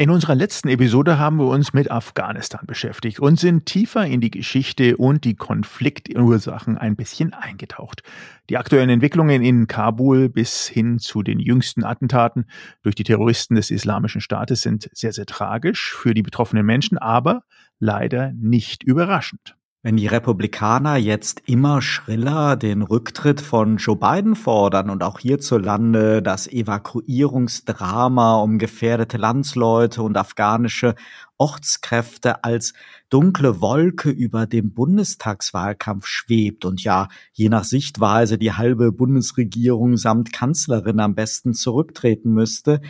In unserer letzten Episode haben wir uns mit Afghanistan beschäftigt und sind tiefer in die Geschichte und die Konfliktursachen ein bisschen eingetaucht. Die aktuellen Entwicklungen in Kabul bis hin zu den jüngsten Attentaten durch die Terroristen des Islamischen Staates sind sehr, sehr tragisch für die betroffenen Menschen, aber leider nicht überraschend. Wenn die Republikaner jetzt immer schriller den Rücktritt von Joe Biden fordern und auch hierzulande das Evakuierungsdrama um gefährdete Landsleute und afghanische Ortskräfte als dunkle Wolke über dem Bundestagswahlkampf schwebt und ja, je nach Sichtweise die halbe Bundesregierung samt Kanzlerin am besten zurücktreten müsste,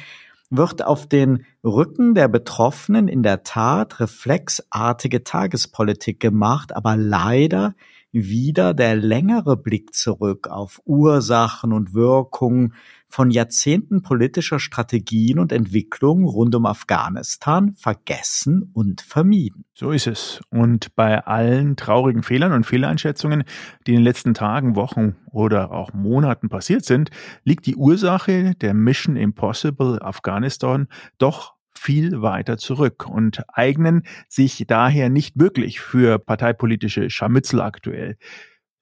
wird auf den Rücken der Betroffenen in der Tat reflexartige Tagespolitik gemacht, aber leider wieder der längere Blick zurück auf Ursachen und Wirkungen von Jahrzehnten politischer Strategien und Entwicklung rund um Afghanistan vergessen und vermieden. So ist es. Und bei allen traurigen Fehlern und Fehleinschätzungen, die in den letzten Tagen, Wochen oder auch Monaten passiert sind, liegt die Ursache der Mission Impossible Afghanistan doch viel weiter zurück und eignen sich daher nicht wirklich für parteipolitische Scharmützel aktuell.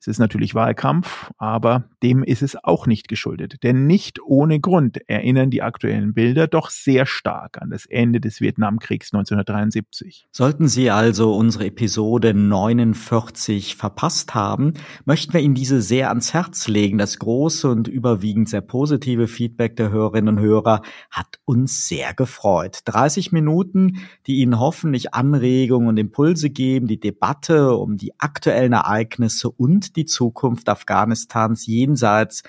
Es ist natürlich Wahlkampf, aber dem ist es auch nicht geschuldet. Denn nicht ohne Grund erinnern die aktuellen Bilder doch sehr stark an das Ende des Vietnamkriegs 1973. Sollten Sie also unsere Episode 49 verpasst haben, möchten wir Ihnen diese sehr ans Herz legen. Das große und überwiegend sehr positive Feedback der Hörerinnen und Hörer hat uns sehr gefreut. 30 Minuten, die Ihnen hoffentlich Anregungen und Impulse geben, die Debatte um die aktuellen Ereignisse und die Zukunft Afghanistans jenseits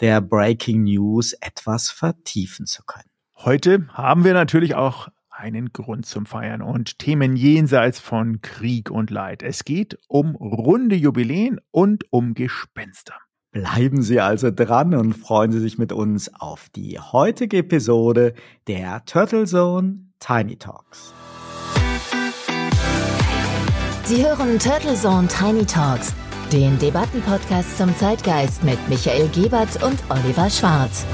der Breaking News etwas vertiefen zu können. Heute haben wir natürlich auch einen Grund zum Feiern und Themen jenseits von Krieg und Leid. Es geht um runde Jubiläen und um Gespenster. Bleiben Sie also dran und freuen Sie sich mit uns auf die heutige Episode der Turtle Zone Tiny Talks. Sie hören Turtle Zone Tiny Talks den Debattenpodcast zum Zeitgeist mit Michael Gebert und Oliver Schwarz.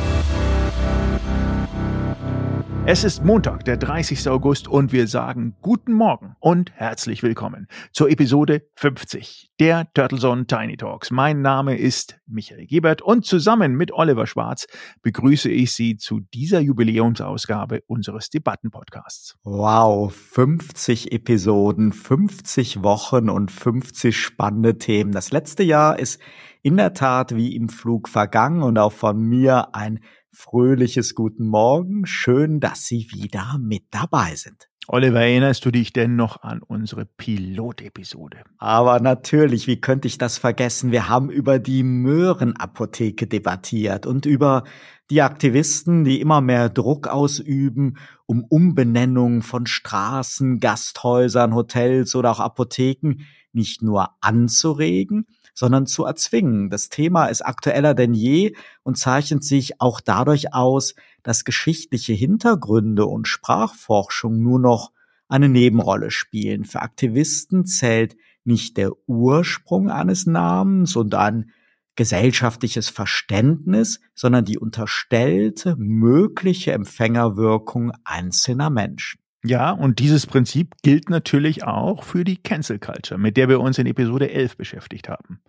Es ist Montag, der 30. August und wir sagen guten Morgen und herzlich willkommen zur Episode 50 der Turtlezone Tiny Talks. Mein Name ist Michael Gebert und zusammen mit Oliver Schwarz begrüße ich Sie zu dieser Jubiläumsausgabe unseres Debattenpodcasts. Wow, 50 Episoden, 50 Wochen und 50 spannende Themen. Das letzte Jahr ist in der Tat wie im Flug vergangen und auch von mir ein fröhliches Guten Morgen. Schön, dass Sie wieder mit dabei sind. Oliver, erinnerst du dich denn noch an unsere Pilotepisode? Aber natürlich, wie könnte ich das vergessen? Wir haben über die Möhrenapotheke debattiert und über die Aktivisten, die immer mehr Druck ausüben, um Umbenennungen von Straßen, Gasthäusern, Hotels oder auch Apotheken nicht nur anzuregen, sondern zu erzwingen. Das Thema ist aktueller denn je und zeichnet sich auch dadurch aus, dass geschichtliche Hintergründe und Sprachforschung nur noch eine Nebenrolle spielen. Für Aktivisten zählt nicht der Ursprung eines Namens und ein gesellschaftliches Verständnis, sondern die unterstellte mögliche Empfängerwirkung einzelner Menschen. Ja, und dieses Prinzip gilt natürlich auch für die Cancel Culture, mit der wir uns in Episode 11 beschäftigt haben.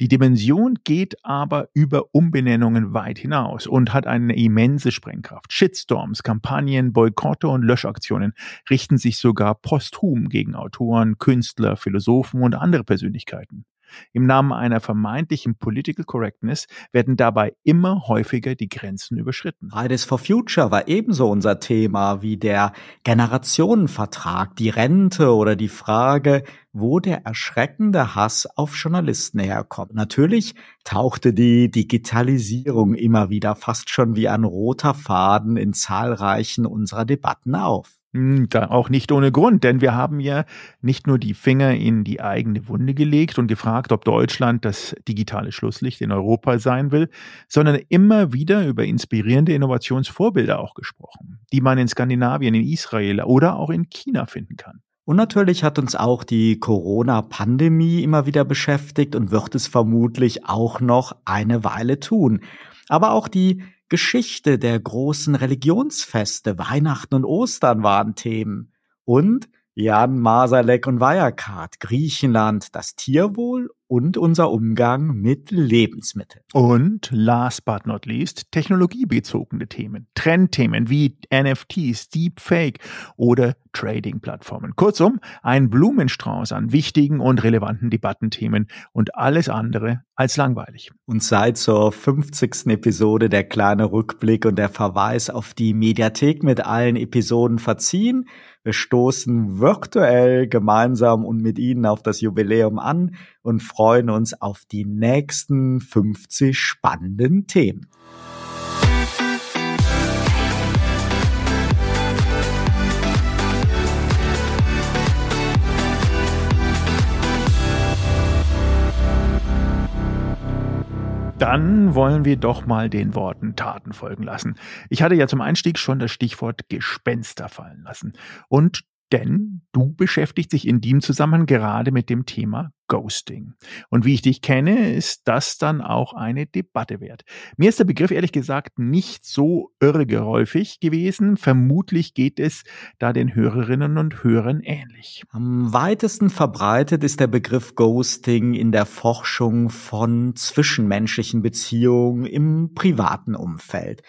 Die Dimension geht aber über Umbenennungen weit hinaus und hat eine immense Sprengkraft. Shitstorms, Kampagnen, Boykotte und Löschaktionen richten sich sogar posthum gegen Autoren, Künstler, Philosophen und andere Persönlichkeiten. Im Namen einer vermeintlichen Political Correctness werden dabei immer häufiger die Grenzen überschritten. Fridays for Future war ebenso unser Thema wie der Generationenvertrag, die Rente oder die Frage, wo der erschreckende Hass auf Journalisten herkommt. Natürlich tauchte die Digitalisierung immer wieder fast schon wie ein roter Faden in zahlreichen unserer Debatten auf. Hm, auch nicht ohne Grund, denn wir haben ja nicht nur die Finger in die eigene Wunde gelegt und gefragt, ob Deutschland das digitale Schlusslicht in Europa sein will, sondern immer wieder über inspirierende Innovationsvorbilder auch gesprochen, die man in Skandinavien, in Israel oder auch in China finden kann. Und natürlich hat uns auch die Corona-Pandemie immer wieder beschäftigt und wird es vermutlich auch noch eine Weile tun. Aber auch die Geschichte der großen Religionsfeste, Weihnachten und Ostern waren Themen. Und Jan Masalek und Wirecard, Griechenland, das Tierwohl und unser Umgang mit Lebensmitteln. Und last but not least, technologiebezogene Themen, Trendthemen wie NFTs, Deepfake oder Trading-Plattformen. Kurzum, ein Blumenstrauß an wichtigen und relevanten Debattenthemen und alles andere als langweilig. Und seit zur 50. Episode der kleine Rückblick und der Verweis auf die Mediathek mit allen Episoden verziehen. Wir stoßen virtuell gemeinsam und mit Ihnen auf das Jubiläum an und freuen uns auf die nächsten 50 spannenden Themen. Dann wollen wir doch mal den Worten Taten folgen lassen. Ich hatte ja zum Einstieg schon das Stichwort Gespenster fallen lassen. Und denn du beschäftigst dich in dem Zusammenhang gerade mit dem Thema Ghosting. Und wie ich dich kenne, ist das dann auch eine Debatte wert. Mir ist der Begriff ehrlich gesagt nicht so irregeräufig gewesen. Vermutlich geht es da den Hörerinnen und Hörern ähnlich. Am weitesten verbreitet ist der Begriff Ghosting in der Forschung von zwischenmenschlichen Beziehungen im privaten Umfeld.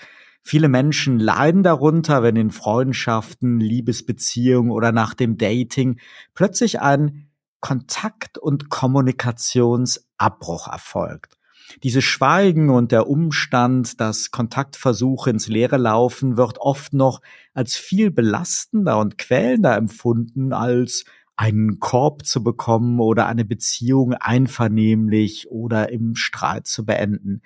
Viele Menschen leiden darunter, wenn in Freundschaften, Liebesbeziehungen oder nach dem Dating plötzlich ein Kontakt- und Kommunikationsabbruch erfolgt. Dieses Schweigen und der Umstand, dass Kontaktversuche ins Leere laufen, wird oft noch als viel belastender und quälender empfunden, als einen Korb zu bekommen oder eine Beziehung einvernehmlich oder im Streit zu beenden.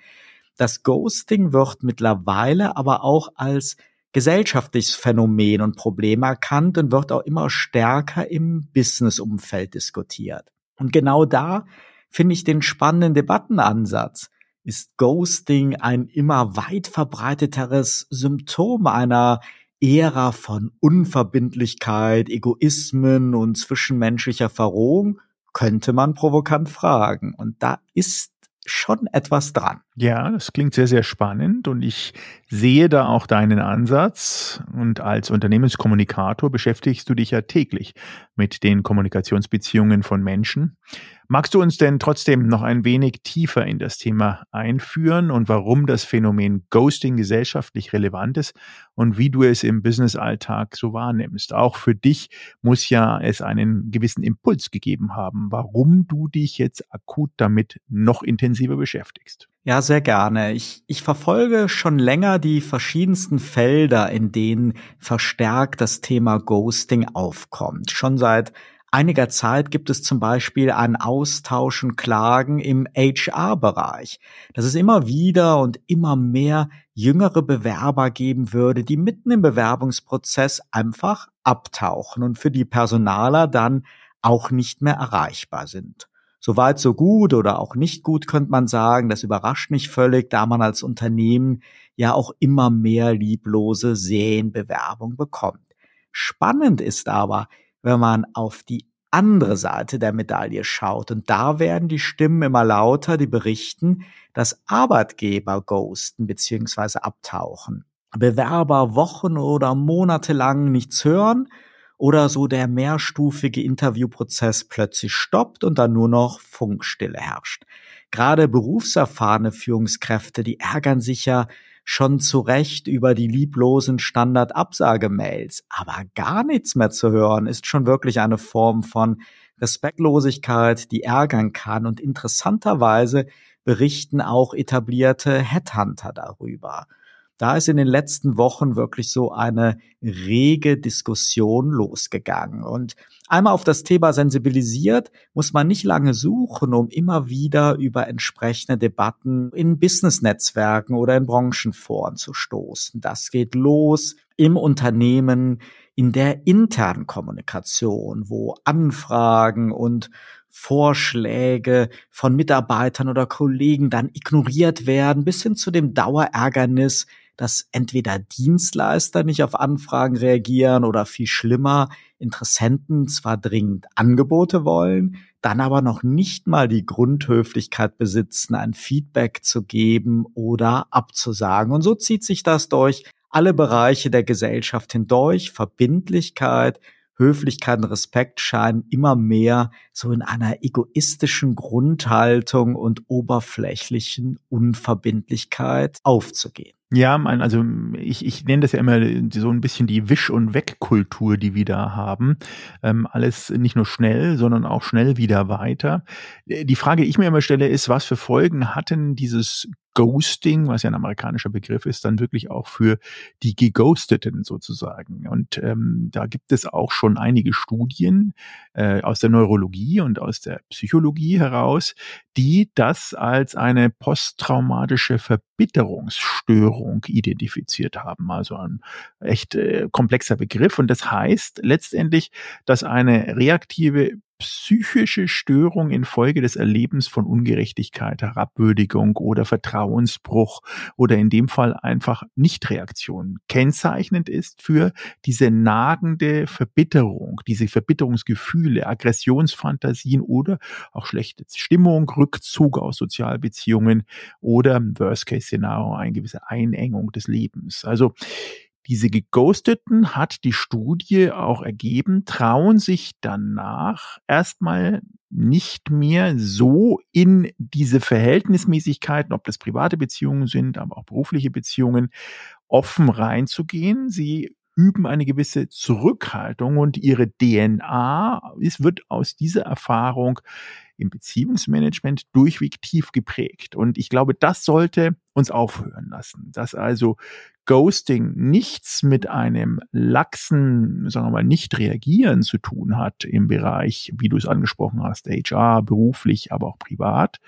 Das Ghosting wird mittlerweile aber auch als gesellschaftliches Phänomen und Problem erkannt und wird auch immer stärker im Businessumfeld diskutiert. Und genau da finde ich den spannenden Debattenansatz. Ist Ghosting ein immer weit verbreiteteres Symptom einer Ära von Unverbindlichkeit, Egoismen und zwischenmenschlicher Verrohung? Könnte man provokant fragen. Und da ist schon etwas dran. Ja, das klingt sehr, sehr spannend und ich sehe da auch deinen Ansatz. Und als Unternehmenskommunikator beschäftigst du dich ja täglich mit den Kommunikationsbeziehungen von Menschen. Magst du uns denn trotzdem noch ein wenig tiefer in das Thema einführen und warum das Phänomen Ghosting gesellschaftlich relevant ist und wie du es im Businessalltag so wahrnimmst? Auch für dich muss ja es einen gewissen Impuls gegeben haben, warum du dich jetzt akut damit noch intensiver beschäftigst. Ja, sehr gerne. Ich, ich verfolge schon länger die verschiedensten Felder, in denen verstärkt das Thema Ghosting aufkommt. Schon seit einiger Zeit gibt es zum Beispiel ein Austausch und Klagen im HR-Bereich, dass es immer wieder und immer mehr jüngere Bewerber geben würde, die mitten im Bewerbungsprozess einfach abtauchen und für die Personaler dann auch nicht mehr erreichbar sind. Soweit so gut oder auch nicht gut könnte man sagen, das überrascht nicht völlig, da man als Unternehmen ja auch immer mehr lieblose Serienbewerbung bekommt. Spannend ist aber, wenn man auf die andere Seite der Medaille schaut. Und da werden die Stimmen immer lauter, die berichten, dass Arbeitgeber ghosten bzw. abtauchen. Bewerber Wochen oder Monate lang nichts hören oder so der mehrstufige Interviewprozess plötzlich stoppt und dann nur noch Funkstille herrscht. Gerade berufserfahrene Führungskräfte, die ärgern sich ja schon zu Recht über die lieblosen Standard-Absagemails. Aber gar nichts mehr zu hören ist schon wirklich eine Form von Respektlosigkeit, die ärgern kann. Und interessanterweise berichten auch etablierte Headhunter darüber. Da ist in den letzten Wochen wirklich so eine rege Diskussion losgegangen. Und einmal auf das Thema sensibilisiert, muss man nicht lange suchen, um immer wieder über entsprechende Debatten in Business-Netzwerken oder in Branchenforen zu stoßen. Das geht los im Unternehmen, in der internen Kommunikation, wo Anfragen und Vorschläge von Mitarbeitern oder Kollegen dann ignoriert werden, bis hin zu dem Dauerärgernis, dass entweder Dienstleister nicht auf Anfragen reagieren oder viel schlimmer, Interessenten zwar dringend Angebote wollen, dann aber noch nicht mal die Grundhöflichkeit besitzen, ein Feedback zu geben oder abzusagen. Und so zieht sich das durch alle Bereiche der Gesellschaft hindurch. Verbindlichkeit, Höflichkeit und Respekt scheinen immer mehr so in einer egoistischen Grundhaltung und oberflächlichen Unverbindlichkeit aufzugehen. Ja, also ich, ich nenne das ja immer so ein bisschen die Wisch- und Weg-Kultur, die wir da haben. Ähm, alles nicht nur schnell, sondern auch schnell wieder weiter. Die Frage, die ich mir immer stelle, ist, was für Folgen hatten dieses Ghosting, was ja ein amerikanischer Begriff ist, dann wirklich auch für die Geghosteten sozusagen. Und ähm, da gibt es auch schon einige Studien äh, aus der Neurologie und aus der Psychologie heraus, die das als eine posttraumatische Verbitterungsstörung identifiziert haben. Also ein echt äh, komplexer Begriff. Und das heißt letztendlich, dass eine reaktive psychische Störung infolge des Erlebens von Ungerechtigkeit, Herabwürdigung oder Vertrauensbruch oder in dem Fall einfach Nichtreaktion kennzeichnend ist für diese nagende Verbitterung, diese Verbitterungsgefühle, Aggressionsfantasien oder auch schlechte Stimmung, Rückzug aus Sozialbeziehungen oder Worst-Case-Szenario, eine gewisse Einengung des Lebens. Also diese Geghosteten hat die Studie auch ergeben, trauen sich danach erstmal nicht mehr so in diese Verhältnismäßigkeiten, ob das private Beziehungen sind, aber auch berufliche Beziehungen, offen reinzugehen. Sie üben eine gewisse Zurückhaltung und ihre DNA es wird aus dieser Erfahrung im Beziehungsmanagement durchweg tief geprägt. Und ich glaube, das sollte uns aufhören lassen, dass also Ghosting nichts mit einem laxen, sagen wir mal, nicht reagieren zu tun hat im Bereich, wie du es angesprochen hast, HR, beruflich, aber auch privat,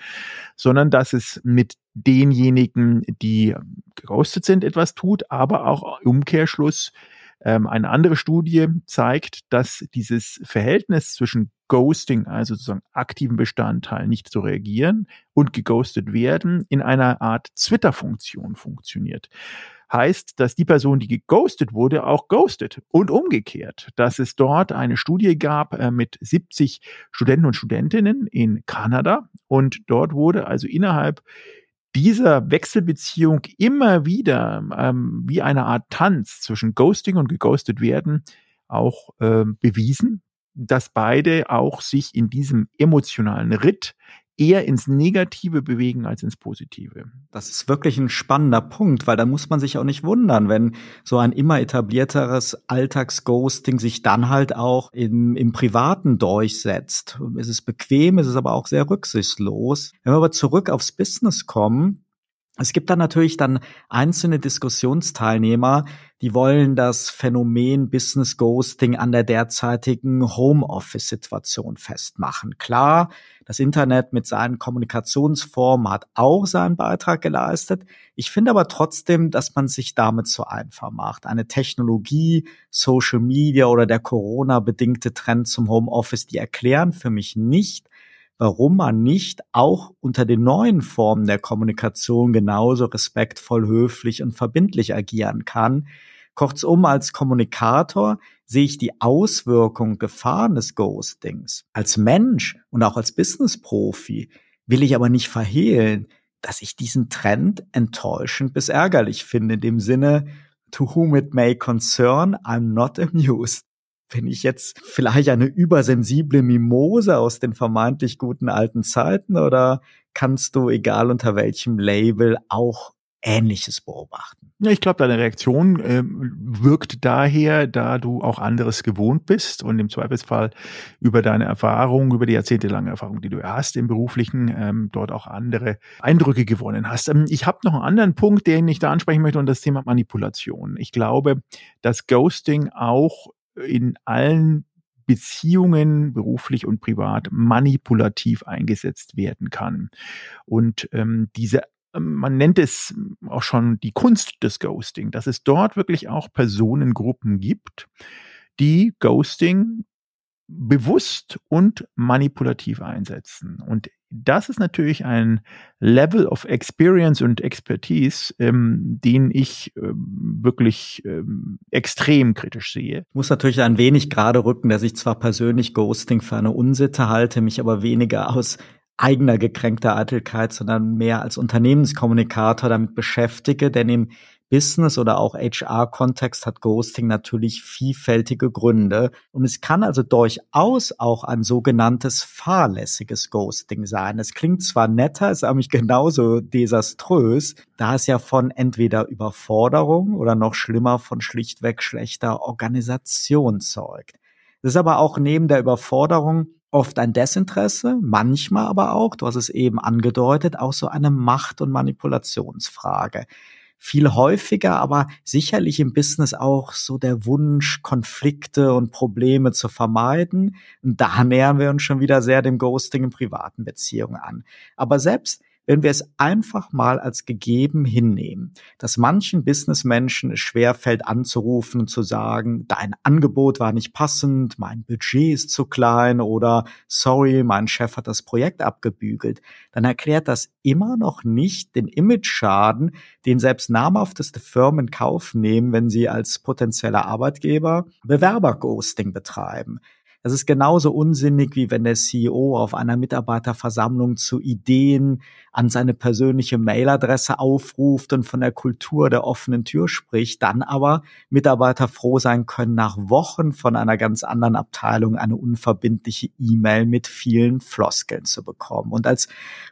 sondern dass es mit denjenigen, die geghostet sind, etwas tut, aber auch Umkehrschluss ähm, eine andere Studie zeigt, dass dieses Verhältnis zwischen Ghosting, also sozusagen aktiven Bestandteil, nicht zu reagieren und geghostet werden, in einer Art Twitter-Funktion funktioniert heißt, dass die Person, die geghostet wurde, auch ghostet und umgekehrt. Dass es dort eine Studie gab äh, mit 70 Studenten und Studentinnen in Kanada und dort wurde also innerhalb dieser Wechselbeziehung immer wieder ähm, wie eine Art Tanz zwischen Ghosting und geghostet werden auch äh, bewiesen, dass beide auch sich in diesem emotionalen Ritt eher ins Negative bewegen als ins Positive. Das ist wirklich ein spannender Punkt, weil da muss man sich auch nicht wundern, wenn so ein immer etablierteres Alltagsghosting sich dann halt auch im, im Privaten durchsetzt. Es ist bequem, es ist aber auch sehr rücksichtslos. Wenn wir aber zurück aufs Business kommen, es gibt dann natürlich dann einzelne Diskussionsteilnehmer, die wollen das Phänomen Business Ghosting an der derzeitigen Homeoffice-Situation festmachen. Klar, das Internet mit seinen Kommunikationsformen hat auch seinen Beitrag geleistet. Ich finde aber trotzdem, dass man sich damit zu einfach macht. Eine Technologie, Social Media oder der Corona-bedingte Trend zum Homeoffice, die erklären für mich nicht, warum man nicht auch unter den neuen Formen der Kommunikation genauso respektvoll, höflich und verbindlich agieren kann. Kurzum, als Kommunikator sehe ich die Auswirkungen, Gefahren des Ghostings. Als Mensch und auch als Business-Profi will ich aber nicht verhehlen, dass ich diesen Trend enttäuschend bis ärgerlich finde, in dem Sinne, to whom it may concern, I'm not amused bin ich jetzt vielleicht eine übersensible Mimose aus den vermeintlich guten alten Zeiten oder kannst du, egal unter welchem Label, auch Ähnliches beobachten? Ja, ich glaube, deine Reaktion äh, wirkt daher, da du auch anderes gewohnt bist und im Zweifelsfall über deine Erfahrung, über die jahrzehntelange Erfahrung, die du hast im beruflichen, ähm, dort auch andere Eindrücke gewonnen hast. Ähm, ich habe noch einen anderen Punkt, den ich da ansprechen möchte, und das Thema Manipulation. Ich glaube, dass Ghosting auch in allen Beziehungen, beruflich und privat, manipulativ eingesetzt werden kann. Und ähm, diese man nennt es auch schon die Kunst des Ghosting, dass es dort wirklich auch Personengruppen gibt, die Ghosting bewusst und manipulativ einsetzen. Und das ist natürlich ein Level of Experience und Expertise, ähm, den ich ähm, wirklich ähm, extrem kritisch sehe. Ich muss natürlich ein wenig gerade rücken, dass ich zwar persönlich Ghosting für eine Unsitte halte, mich aber weniger aus eigener gekränkter Eitelkeit, sondern mehr als Unternehmenskommunikator damit beschäftige, denn im Business- oder auch HR-Kontext hat Ghosting natürlich vielfältige Gründe. Und es kann also durchaus auch ein sogenanntes fahrlässiges Ghosting sein. Es klingt zwar netter, ist aber nicht genauso desaströs, da es ja von entweder Überforderung oder noch schlimmer von schlichtweg schlechter Organisation zeugt. Es ist aber auch neben der Überforderung oft ein Desinteresse, manchmal aber auch, du hast es eben angedeutet, auch so eine Macht- und Manipulationsfrage viel häufiger, aber sicherlich im Business auch so der Wunsch, Konflikte und Probleme zu vermeiden. Und da nähern wir uns schon wieder sehr dem Ghosting in privaten Beziehungen an. Aber selbst wenn wir es einfach mal als gegeben hinnehmen, dass manchen Businessmenschen es schwerfällt anzurufen und zu sagen, dein Angebot war nicht passend, mein Budget ist zu klein oder sorry, mein Chef hat das Projekt abgebügelt, dann erklärt das immer noch nicht den Image-Schaden, den selbst namhafteste Firmen in Kauf nehmen, wenn sie als potenzieller Arbeitgeber Bewerber-Ghosting betreiben. Das ist genauso unsinnig, wie wenn der CEO auf einer Mitarbeiterversammlung zu Ideen an seine persönliche Mailadresse aufruft und von der Kultur der offenen Tür spricht, dann aber Mitarbeiter froh sein können, nach Wochen von einer ganz anderen Abteilung eine unverbindliche E-Mail mit vielen Floskeln zu bekommen. Und als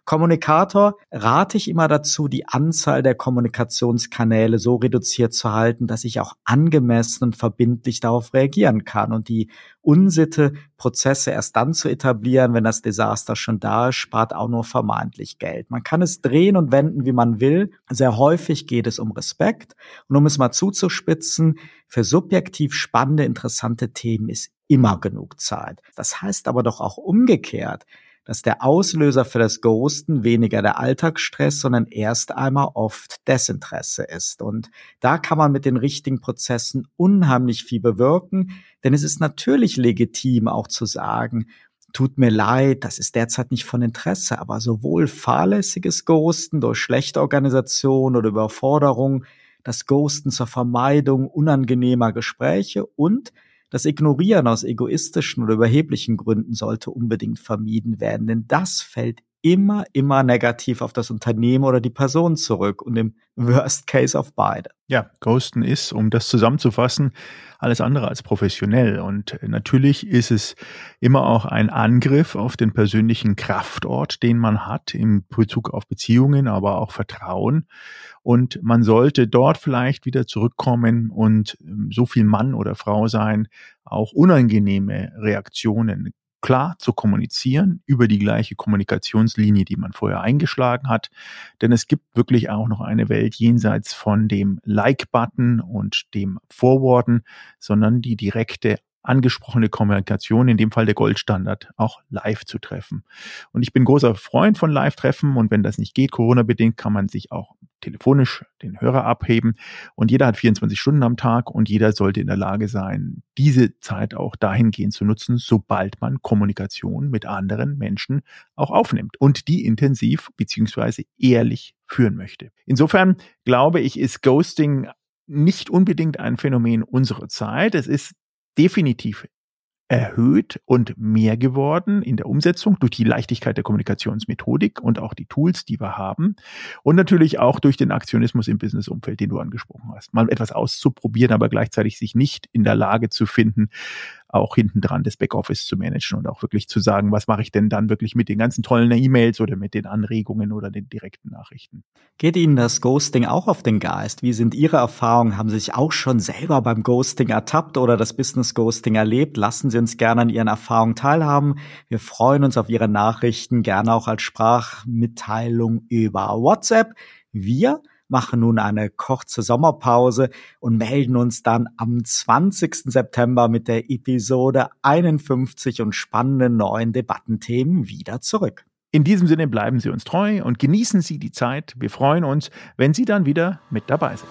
Kommunikator rate ich immer dazu, die Anzahl der Kommunikationskanäle so reduziert zu halten, dass ich auch angemessen und verbindlich darauf reagieren kann und die Unsitte, Prozesse erst dann zu etablieren, wenn das Desaster schon da ist, spart auch nur vermeintlich Geld. Man kann es drehen und wenden, wie man will. Sehr häufig geht es um Respekt. Und um es mal zuzuspitzen, für subjektiv spannende, interessante Themen ist immer genug Zeit. Das heißt aber doch auch umgekehrt, dass der Auslöser für das Ghosten weniger der Alltagsstress, sondern erst einmal oft Desinteresse ist. Und da kann man mit den richtigen Prozessen unheimlich viel bewirken, denn es ist natürlich legitim auch zu sagen, tut mir leid, das ist derzeit nicht von Interesse, aber sowohl fahrlässiges Ghosten durch schlechte Organisation oder Überforderung, das Ghosten zur Vermeidung unangenehmer Gespräche und das Ignorieren aus egoistischen oder überheblichen Gründen sollte unbedingt vermieden werden, denn das fällt immer, immer negativ auf das Unternehmen oder die Person zurück und im Worst Case auf beide. Ja, Ghosten ist, um das zusammenzufassen, alles andere als professionell. Und natürlich ist es immer auch ein Angriff auf den persönlichen Kraftort, den man hat im Bezug auf Beziehungen, aber auch Vertrauen. Und man sollte dort vielleicht wieder zurückkommen und ähm, so viel Mann oder Frau sein, auch unangenehme Reaktionen klar zu kommunizieren über die gleiche Kommunikationslinie, die man vorher eingeschlagen hat. Denn es gibt wirklich auch noch eine Welt jenseits von dem Like-Button und dem Forwarden, sondern die direkte angesprochene Kommunikation, in dem Fall der Goldstandard, auch live zu treffen. Und ich bin großer Freund von Live-Treffen und wenn das nicht geht, Corona-bedingt, kann man sich auch telefonisch den Hörer abheben und jeder hat 24 Stunden am Tag und jeder sollte in der Lage sein, diese Zeit auch dahingehend zu nutzen, sobald man Kommunikation mit anderen Menschen auch aufnimmt und die intensiv beziehungsweise ehrlich führen möchte. Insofern glaube ich, ist Ghosting nicht unbedingt ein Phänomen unserer Zeit. Es ist definitiv erhöht und mehr geworden in der Umsetzung durch die Leichtigkeit der Kommunikationsmethodik und auch die Tools, die wir haben. Und natürlich auch durch den Aktionismus im Businessumfeld, den du angesprochen hast. Mal etwas auszuprobieren, aber gleichzeitig sich nicht in der Lage zu finden, auch hinten dran das Backoffice zu managen und auch wirklich zu sagen, was mache ich denn dann wirklich mit den ganzen tollen E-Mails oder mit den Anregungen oder den direkten Nachrichten. Geht Ihnen das Ghosting auch auf den Geist? Wie sind Ihre Erfahrungen? Haben Sie sich auch schon selber beim Ghosting ertappt oder das Business Ghosting erlebt? Lassen Sie uns gerne an Ihren Erfahrungen teilhaben. Wir freuen uns auf Ihre Nachrichten, gerne auch als Sprachmitteilung über WhatsApp. Wir machen nun eine kurze Sommerpause und melden uns dann am 20. September mit der Episode 51 und spannenden neuen Debattenthemen wieder zurück. In diesem Sinne bleiben Sie uns treu und genießen Sie die Zeit. Wir freuen uns, wenn Sie dann wieder mit dabei sind.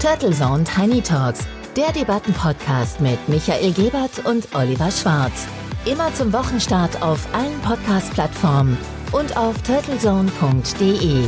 Turtle Zone Tiny Talks Der Debattenpodcast mit Michael Gebert und Oliver Schwarz. Immer zum Wochenstart auf allen Podcast-Plattformen und auf turtlezone.de.